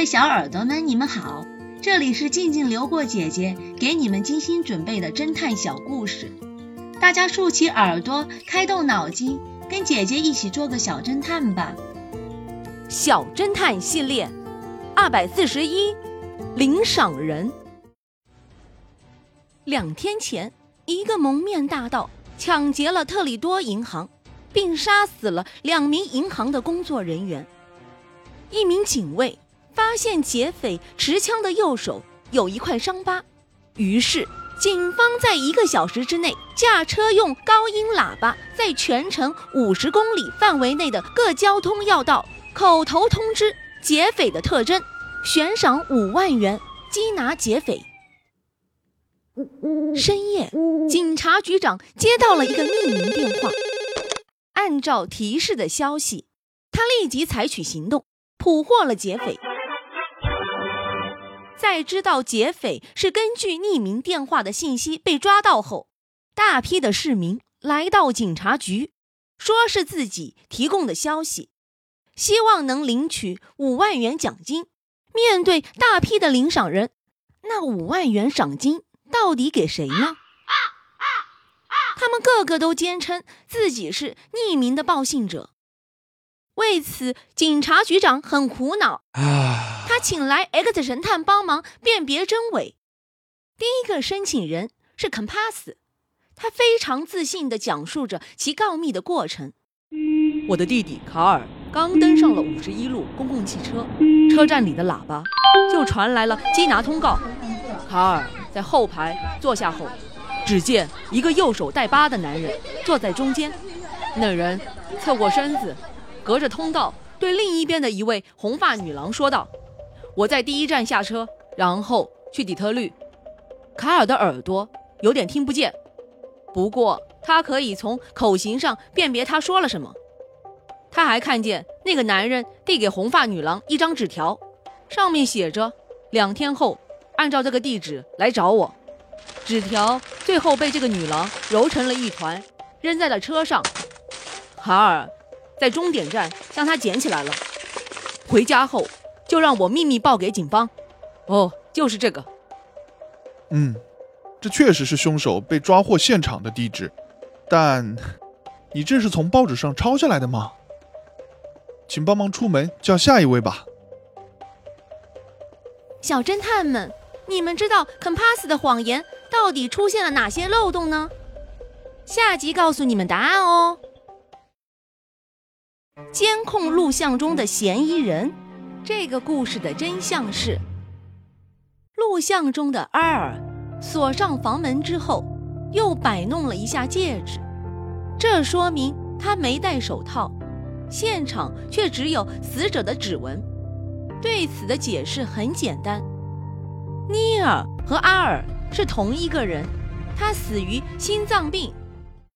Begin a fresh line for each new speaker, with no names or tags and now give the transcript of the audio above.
位小耳朵们，你们好，这里是静静流过姐姐给你们精心准备的侦探小故事，大家竖起耳朵，开动脑筋，跟姐姐一起做个小侦探吧。
小侦探系列二百四十一，领赏人。两天前，一个蒙面大盗抢劫了特里多银行，并杀死了两名银行的工作人员。一名警卫发现劫匪持枪的右手有一块伤疤，于是警方在一个小时之内驾车用高音喇叭，在全城五十公里范围内的各交通要道口头通知劫匪的特征，悬赏五万元缉拿劫匪。深夜，警察局长接到了一个匿名电话，按照提示的消息，他立即采取行动。捕获了劫匪，在知道劫匪是根据匿名电话的信息被抓到后，大批的市民来到警察局，说是自己提供的消息，希望能领取五万元奖金。面对大批的领赏人，那五万元赏金到底给谁呢？他们个个都坚称自己是匿名的报信者。为此，警察局长很苦恼。啊请来 X 神探帮忙辨别真伪。第一个申请人是肯帕斯，他非常自信地讲述着其告密的过程。
我的弟弟卡尔刚登上了五十一路公共汽车，车站里的喇叭就传来了缉拿通告。卡尔在后排坐下后，只见一个右手带疤的男人坐在中间，那人侧过身子。隔着通道，对另一边的一位红发女郎说道：“我在第一站下车，然后去底特律。”卡尔的耳朵有点听不见，不过他可以从口型上辨别他说了什么。他还看见那个男人递给红发女郎一张纸条，上面写着：“两天后，按照这个地址来找我。”纸条最后被这个女郎揉成了一团，扔在了车上。卡尔。在终点站将它捡起来了，回家后就让我秘密报给警方。哦，就是这个。
嗯，这确实是凶手被抓获现场的地址，但你这是从报纸上抄下来的吗？请帮忙出门叫下一位吧。
小侦探们，你们知道肯帕斯的谎言到底出现了哪些漏洞呢？下集告诉你们答案哦。监控录像中的嫌疑人，这个故事的真相是：录像中的阿尔锁上房门之后，又摆弄了一下戒指，这说明他没戴手套。现场却只有死者的指纹。对此的解释很简单：尼尔和阿尔是同一个人，他死于心脏病